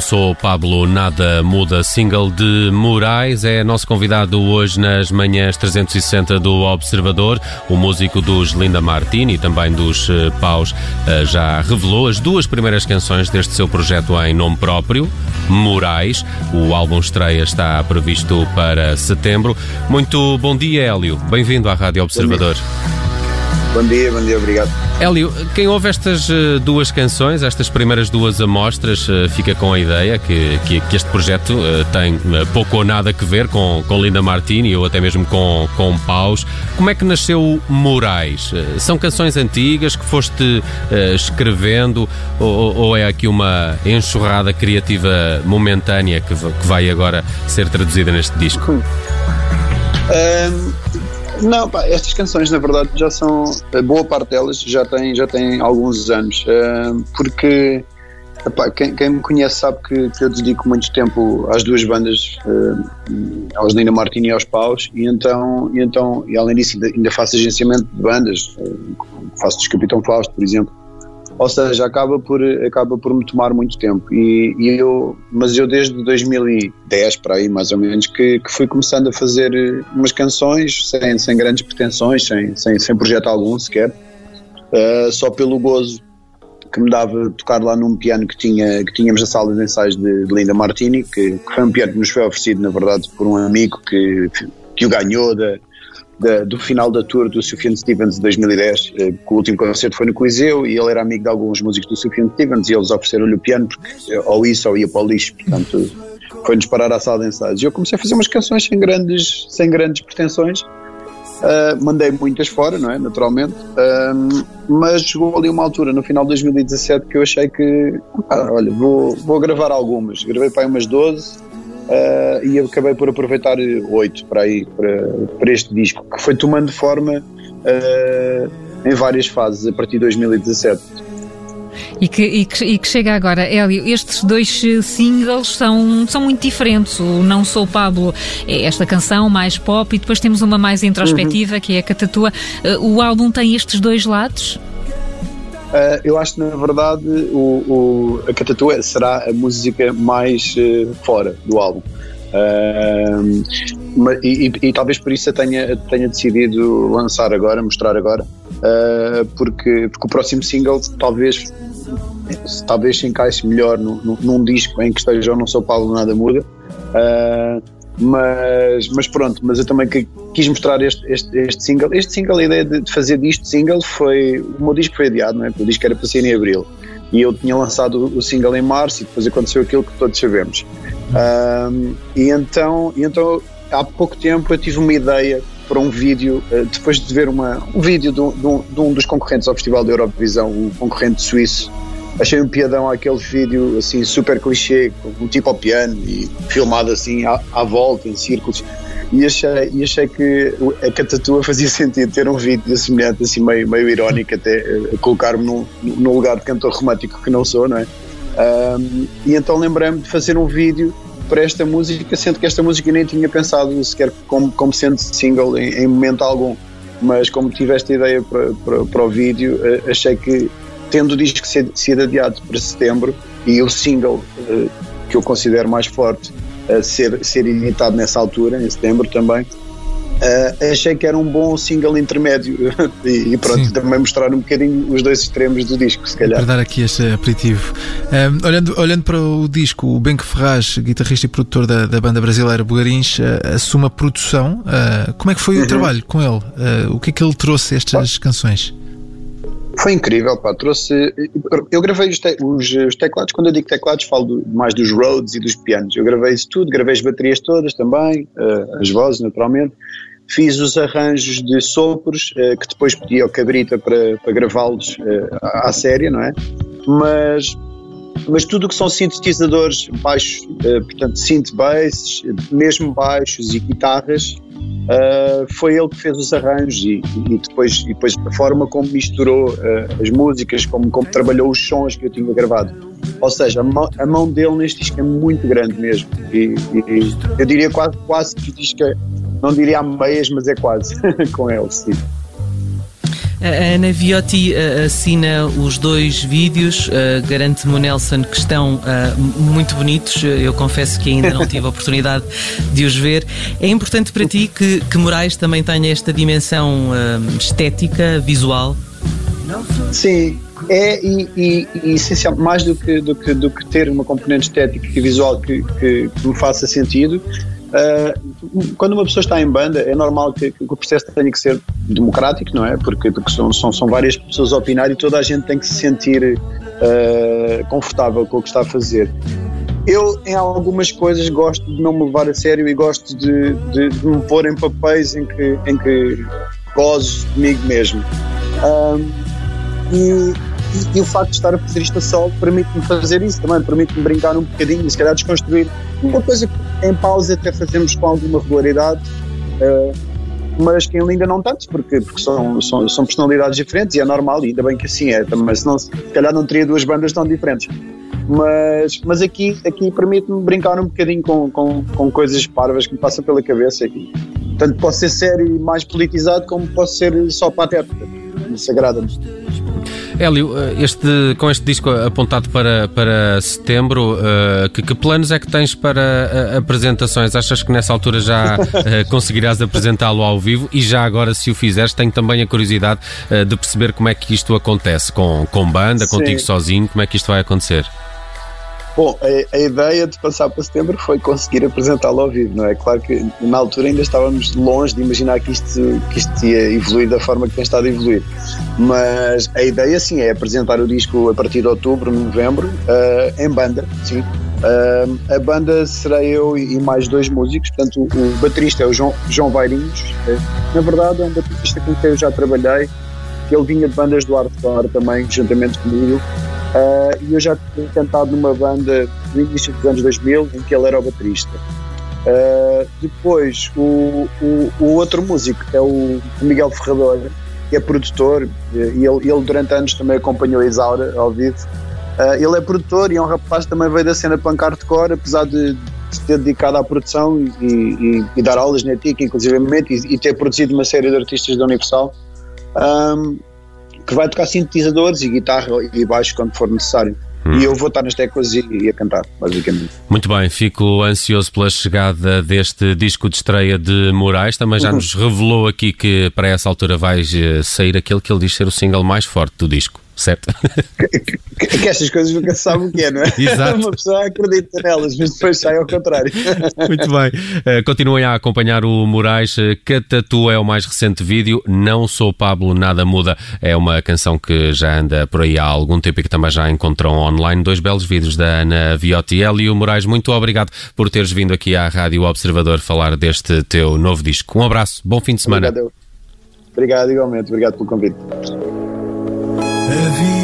sou Pablo Nada Muda, single de Moraes. É nosso convidado hoje nas manhãs 360 do Observador. O músico dos Linda Martini e também dos eh, Paus eh, já revelou as duas primeiras canções deste seu projeto em nome próprio, Moraes. O álbum estreia está previsto para setembro. Muito bom dia, Hélio. Bem-vindo à Rádio Observador. Bom dia, bom dia, obrigado. Hélio, quem ouve estas eh, duas canções, estas primeiras duas amostras, eh, fica com a ideia que, que, que este projeto eh, tem pouco ou nada a ver com, com Linda Martini ou até mesmo com, com Paus. Como é que nasceu Moraes? São canções antigas que foste escrevendo ou, ou é aqui uma enxurrada criativa momentânea que, que vai agora ser traduzida neste disco? Um não, pá, estas canções na verdade já são, boa parte delas já tem, já tem alguns anos, uh, porque epá, quem, quem, me conhece sabe que, que, eu dedico muito tempo às duas bandas, uh, aos Nina Martini e aos Paus, e então, e então e além disso ainda, ainda faço agenciamento de bandas, uh, faço dos Capitão Fausto, por exemplo, ou seja, acaba por, acaba por me tomar muito tempo. E, e eu, mas eu desde 2010 para aí, mais ou menos, que, que fui começando a fazer umas canções sem, sem grandes pretensões, sem, sem, sem projeto algum sequer, uh, só pelo gozo que me dava tocar lá num piano que, tinha, que tínhamos na sala de ensaios de, de Linda Martini, que, que, foi um piano que nos foi oferecido, na verdade, por um amigo que, que o ganhou da, da, do final da tour do Sufjan Stevens de 2010, eh, que o último concerto foi no Coliseu e ele era amigo de alguns músicos do Sufjan Stevens e eles ofereceram-lhe o piano porque eh, ou isso ou ia para o lixo, portanto foi-nos parar à sala de ensaios. E eu comecei a fazer umas canções sem grandes, sem grandes pretensões, uh, mandei muitas fora, não é? Naturalmente, uh, mas chegou ali uma altura no final de 2017 que eu achei que, ah, olha, vou, vou gravar algumas. Gravei para aí umas 12 uh, e acabei por aproveitar oito para aí para, para este disco que foi tomando forma uh, em várias fases a partir de 2017. E que, e, que, e que, chega agora, Hélio, estes dois singles são, são muito diferentes. O Não Sou Pablo é esta canção mais pop e depois temos uma mais introspectiva uhum. que é a Catatua. Uh, o álbum tem estes dois lados? Uh, eu acho que na verdade o, o, a Catatua será a música mais uh, fora do álbum. Uh, e, e, e, talvez por isso eu tenha, tenha decidido lançar agora, mostrar agora, porque, porque o próximo single talvez talvez se encaixe melhor no, no, num disco em que esteja ou não sou Paulo nada muda. Uh, mas, mas pronto, mas eu também quis mostrar este, este, este single. Este single, a ideia de fazer disto single foi. O meu disco foi adiado, não é? O disco era para ser em abril. E eu tinha lançado o single em março e depois aconteceu aquilo que todos sabemos. Um, e, então, e então, há pouco tempo, eu tive uma ideia para um vídeo, eh, depois de ver uma, um vídeo de um, de um dos concorrentes ao Festival da Eurovisão, o concorrente suíço, achei um piadão aquele vídeo assim super clichê, com um tipo ao piano e filmado assim à, à volta, em círculos. E achei, e achei que a Catatua fazia sentido ter um vídeo semelhante, assim meio, meio irónico, até uh, colocar-me num, num lugar de cantor romântico que não sou, não é? Um, e então lembrei-me de fazer um vídeo para esta música, sendo que esta música nem tinha pensado sequer como, como sendo single em, em momento algum. Mas como tive esta ideia para, para, para o vídeo, uh, achei que tendo o disco sido adiado para setembro e o single uh, que eu considero mais forte uh, ser, ser editado nessa altura, em setembro também, uh, achei que era um bom single intermédio e, e, pronto, Sim. também mostrar um bocadinho os dois extremos do disco, se calhar. Para dar aqui este aperitivo. Um, olhando, olhando para o disco, o Benque Ferraz, guitarrista e produtor da, da banda brasileira Bugarins, uh, assume a produção. Uh, como é que foi uhum. o trabalho com ele? o que é que ele trouxe a estas canções? Foi incrível, pá, trouxe. Eu gravei os, te, os, os, teclados, quando eu digo teclados, falo do, mais dos Rhodes e dos pianos. Eu gravei isso tudo, gravei as baterias todas também, uh, as vozes, naturalmente. Fiz os arranjos de sopros, uh, que depois pedi ao Cabrita para, para gravá-los uh, à série, não é? Mas, mas tudo o que são sintetizadores baixos, portanto, synth basses, mesmo baixos e guitarras, Uh, foi ele que fez os arranjos e, e, depois, e depois a forma como misturou uh, as músicas, como, como trabalhou os sons que eu tinha gravado. Ou seja, a mão, a mão dele neste disco é muito grande mesmo. E, e eu diria quase, quase que o disco, é, não diria a meias, mas é quase com ele, sim. A Ana Viotti uh, assina os dois vídeos, uh, garante-me o Nelson que estão uh, muito bonitos. Eu confesso que ainda não tive a oportunidade de os ver. É importante para ti que, que Moraes também tenha esta dimensão estética, visual? Sim, é e, e, e essencial, mais do que, do, que, do que ter uma componente estética e visual que, que, que me faça sentido, Uh, quando uma pessoa está em banda, é normal que, que, o processo tenha que ser democrático, não é? Porque, porque são, são, são, várias pessoas a opinar e toda a gente tem que se sentir uh, confortável com o que está a fazer. Eu, em algumas coisas, gosto de não me levar a sério e gosto de, de, de me pôr em papéis em que, em que gozo comigo mesmo. Um, e, e, e, o facto de estar a fazer isto a sol permite-me fazer isso também, permite-me brincar um bocadinho se calhar desconstruir uma coisa que em pausa até fazemos com alguma regularidade, uh, mas que ainda não tanto, porque, porque são, são, são, personalidades diferentes e é normal, e ainda bem que assim é, também, senão se calhar não teria duas bandas tão diferentes. Mas, mas aqui, aqui permite-me brincar um bocadinho com, com, com coisas parvas que me passam pela cabeça. Aqui. Tanto posso ser sério e mais politizado, como posso ser só patético. Isso agrada-me. Hélio, eh, este, com este disco apontado para, para setembro, uh, que, que, planos é que tens para uh, apresentações? Achas que nessa altura já uh, conseguirás apresentá-lo ao vivo? E já agora, se o fizeres, tenho também a curiosidade de perceber como é que isto acontece com, com banda, Sim. contigo sozinho, como é que isto vai acontecer? Bom, a, a, ideia de passar para setembro foi conseguir apresentá-lo ao vivo, não é? Claro que na altura ainda estávamos longe de imaginar que isto, que isto ia evoluir da forma que tem estado a evoluir. Mas a ideia, sim, é apresentar o disco a partir de outubro, novembro, uh, em banda, sim. Uh, a banda será eu e mais dois músicos, portanto, o, baterista é o João, João Vairinhos. Na verdade, é um baterista com quem eu já trabalhei, ele vinha de bandas do hardcore também, juntamente comigo. Uh, e eu já tinha cantado numa banda no início dos anos 2000 em que ele era o baterista. Uh, depois, o, o, o, outro músico é o Miguel Ferrador, que é produtor, e ele, ele durante anos também acompanhou a Isaura ao vivo. Uh, ele é produtor e é um rapaz que também veio da cena punk hardcore, apesar de, de ter dedicado à produção e, e, e dar aulas na TIC, inclusive, e, e, ter produzido uma série de artistas da Universal. Um, que vai tocar sintetizadores e guitarra e baixo quando for necessário. Hum. E eu vou estar nas teclas e, e, a cantar, basicamente. Muito bem, fico ansioso pela chegada deste disco de estreia de Moraes. Também já uhum. nos revelou aqui que para essa altura vais eh, sair aquele que ele diz ser o single mais forte do disco certo? Que, que, estas coisas nunca se sabe o que é, não é? Exato. Uma pessoa acredita nelas, mas depois sai ao contrário. Muito bem. Uh, continuem a acompanhar o Moraes. Catatu é o mais recente vídeo. Não sou Pablo, nada muda. É uma canção que já anda por aí há algum tempo e que também já encontrou online. Dois belos vídeos da Ana Viotti. e o Moraes, muito obrigado por teres vindo aqui à Rádio Observador falar deste teu novo disco. Um abraço, bom fim de semana. Obrigado, obrigado igualmente. Obrigado pelo convite. A